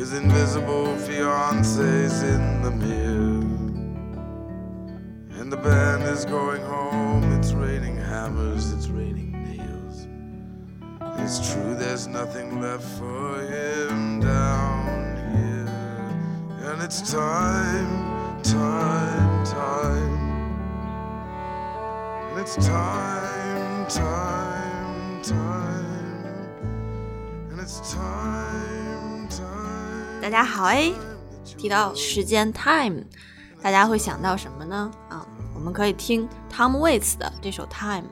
His invisible fiance's in the mirror. And the band is going home. It's raining hammers, it's raining nails. It's true, there's nothing left for him down here. And it's time, time, time. And it's time, time, time. And it's time, time. 大家好哎，提到时间 time，大家会想到什么呢？啊，我们可以听 Tom Waits 的这首 Time。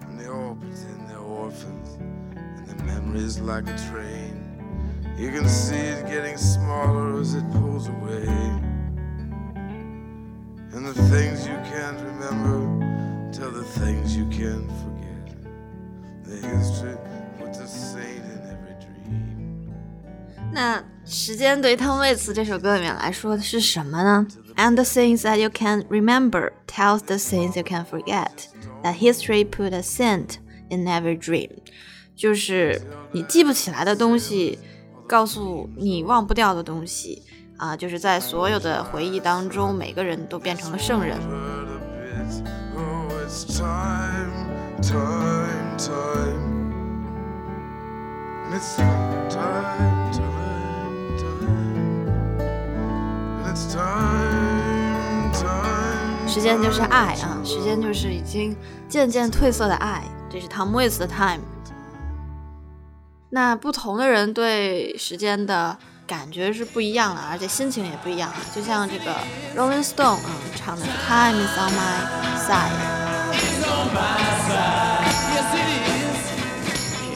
And they all pretend they're orphans, and their memories like a train. You can see it getting smaller as it pulls away. And the things you can't remember tell the things you can't forget. The history 那时间对 Tom Waits 这首歌里面来说的是什么呢？And the things that you can remember tells the things you can forget. That history put a scent in every dream. 就是你记不起来的东西，告诉你忘不掉的东西啊，就是在所有的回忆当中，每个人都变成了圣人。时间就是爱啊，时间就是已经渐渐褪色的爱，这是 Tom Waits 的 Time。那不同的人对时间的感觉是不一样的，而且心情也不一样啊。就像这个 Rolling Stone 啊、唱的 Time is on my side，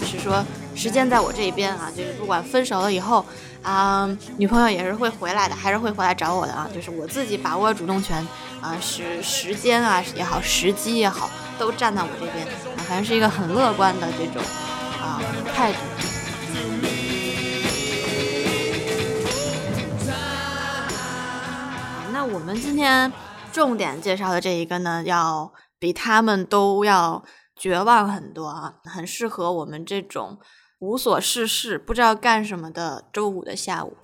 是说时间在我这一边啊，就是不管分手了以后啊、女朋友也是会回来的，还是会回来找我的啊，就是我自己把握主动权啊，时时间啊也好，时机也好，都站在我这边，啊，反正是一个很乐观的这种啊态度。那我们今天重点介绍的这一个呢，要比他们都要绝望很多啊，很适合我们这种无所事事、不知道干什么的周五的下午。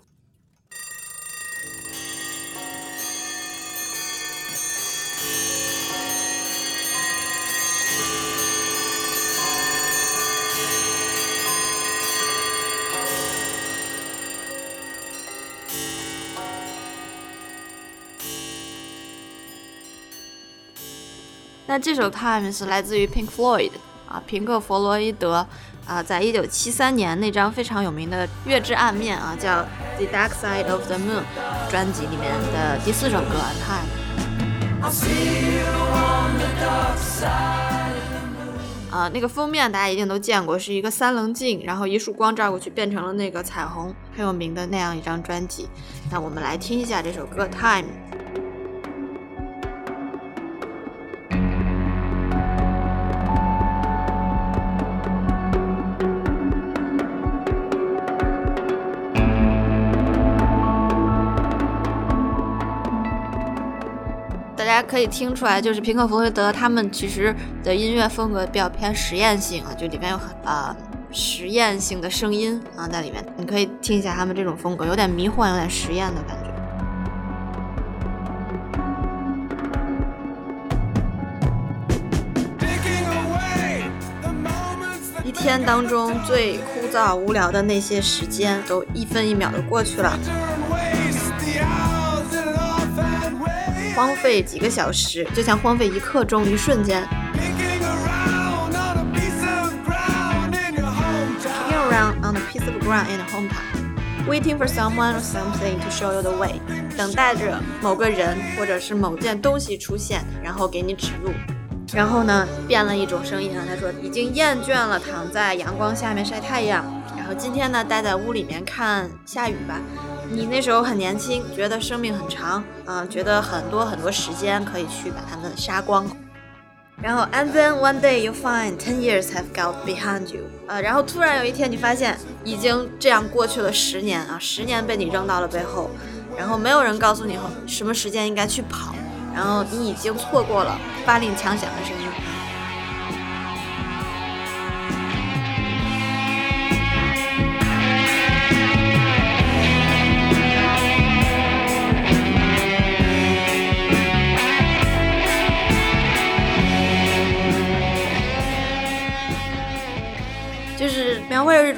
那这首《Time》是来自于 Pink Floyd 啊，平克·弗洛伊德啊，在一九七三年那张非常有名的《月之暗面》啊，叫《The Dark Side of the Moon》专辑里面的第四首歌《Time》。啊，那个封面大家一定都见过，是一个三棱镜，然后一束光照过去变成了那个彩虹，很有名的那样一张专辑。那我们来听一下这首歌《Time》。大家可以听出来，就是平克·弗洛伊德他们其实的音乐风格比较偏实验性啊，就里面有很啊、实验性的声音啊在里面，你可以听一下他们这种风格，有点迷幻，有点实验的感觉。一天当中最枯燥无聊的那些时间，都一分一秒的过去了，荒废几个小时，就像荒废一刻钟，一瞬间。Picking around on a piece of ground in your hometown. Hanging around on a piece of ground in a hometown, waiting for someone or something to show you the way，等待着某个人或者是某件东西出现，然后给你指路。然后呢，变了一种声音啊，他说已经厌倦了躺在阳光下面晒太阳，然后今天呢待在屋里面看下雨吧。你那时候很年轻，觉得生命很长，啊、觉得很多很多时间可以去把它们杀光。然后，and then one day you find ten years have got behind you，呃，然后突然有一天你发现已经这样过去了十年啊，十年被你扔到了背后，然后没有人告诉你什么时间应该去跑，然后你已经错过了发令枪响的声音。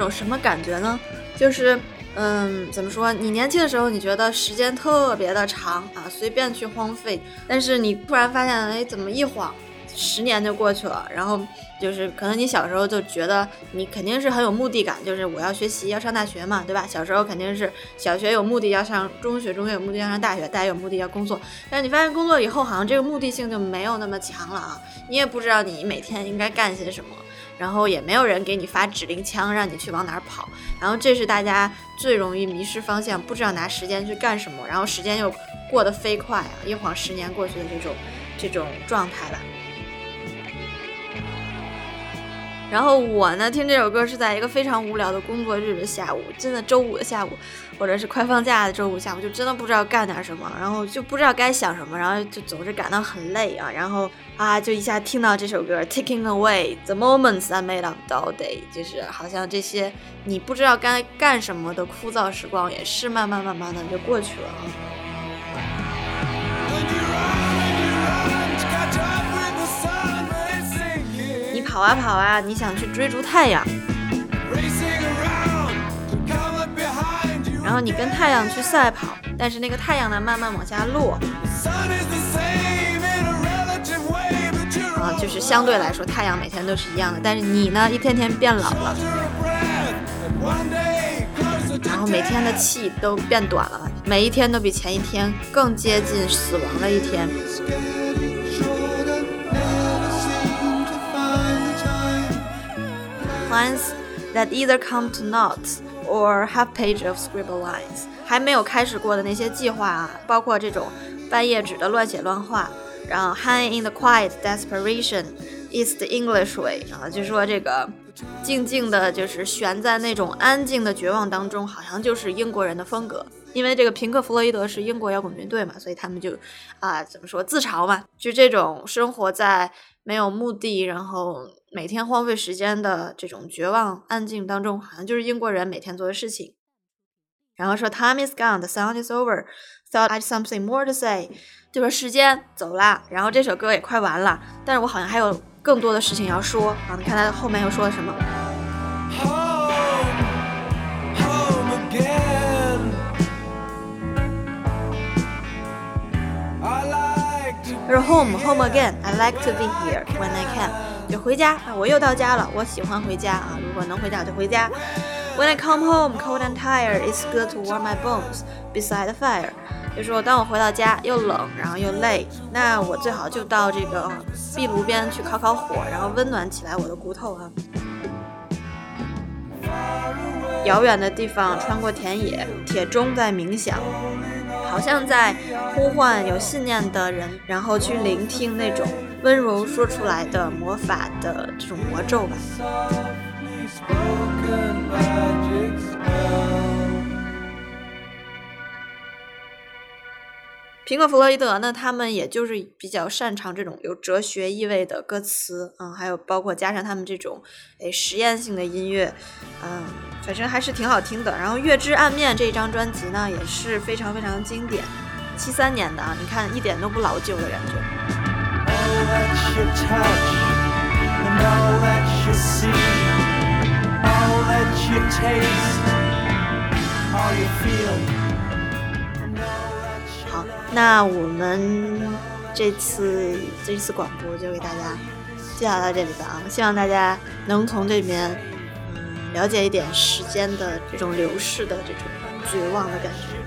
描绘着一种什么感觉呢？就是，嗯，怎么说？你年轻的时候，你觉得时间特别的长啊，随便去荒废，但是你突然发现，哎，怎么一晃，十年就过去了？然后就是，可能你小时候就觉得你肯定是很有目的感，就是我要学习，要上大学嘛，对吧？小时候肯定是小学有目的要上中学，中学有目的要上大学，大学有目的要工作。但是你发现工作以后，好像这个目的性就没有那么强了啊，你也不知道你每天应该干些什么。然后也没有人给你发指令枪让你去往哪儿跑，然后这是大家最容易迷失方向，不知道拿时间去干什么，然后时间又过得飞快啊，一晃十年过去的这种这种状态吧。然后我呢，听这首歌是在一个非常无聊的工作日的下午，真的周五的下午，或者是快放假的周五下午，就真的不知道干点什么，然后就不知道该想什么，然后就总是感到很累啊，然后啊，就一下听到这首歌，Taking Away the Moments I Made Up All Day，就是好像这些你不知道该干什么的枯燥时光，也是慢慢慢慢的就过去了啊。跑啊跑啊，你想去追逐太阳，然后你跟太阳去赛跑，但是那个太阳呢慢慢往下落，啊，就是相对来说太阳每天都是一样的，但是你呢一天天变老了，然后每天的气都变短了，每一天都比前一天更接近死亡的一天。Lines that either come to naught or half page of scribble lines，还没有开始过的那些计划啊，包括这种半页纸的乱写乱画，然后 hang in the quiet desperation is the English way 啊，就说这个 静静的，就是悬在那种安静的绝望当中，好像就是英国人的风格。因为这个平克·弗洛伊德是英国摇滚乐队嘛，所以他们就啊，怎么说自嘲嘛，就这种生活在没有目的，然后每天荒废时间的这种绝望安静当中，好像就是英国人每天做的事情。然后说 Time is gone, the sound is over. Thought I'd something more to say，就说时间走了，然后这首歌也快完了，但是我好像还有更多的事情要说啊！你看他后面又说了什么？他说 Home, home again. I like to be here when I can. 就回家啊，我又到家了，我喜欢回家啊，如果能回家我就回家。When I come home, cold and tired, it's good to warm my bones beside the fire. 就说当我回到家又冷，然后又累，那我最好就到这个壁炉边去烤烤火，然后温暖起来我的骨头啊。遥远的地方，穿过田野，铁钟在冥想，好像在呼唤有信念的人，然后去聆听那种温柔说出来的魔法的这种魔咒吧。平克·弗洛伊德呢，他们也就是比较擅长这种有哲学意味的歌词，嗯，还有包括加上他们这种诶实验性的音乐，嗯，反正还是挺好听的。然后《月之暗面》这一张专辑呢，也是非常非常经典，七三年的啊，你看一点都不老旧的感觉。那我们这次这次广播就给大家介绍到这里吧啊！希望大家能从这里面嗯了解一点时间的这种流逝的这种绝望的感觉。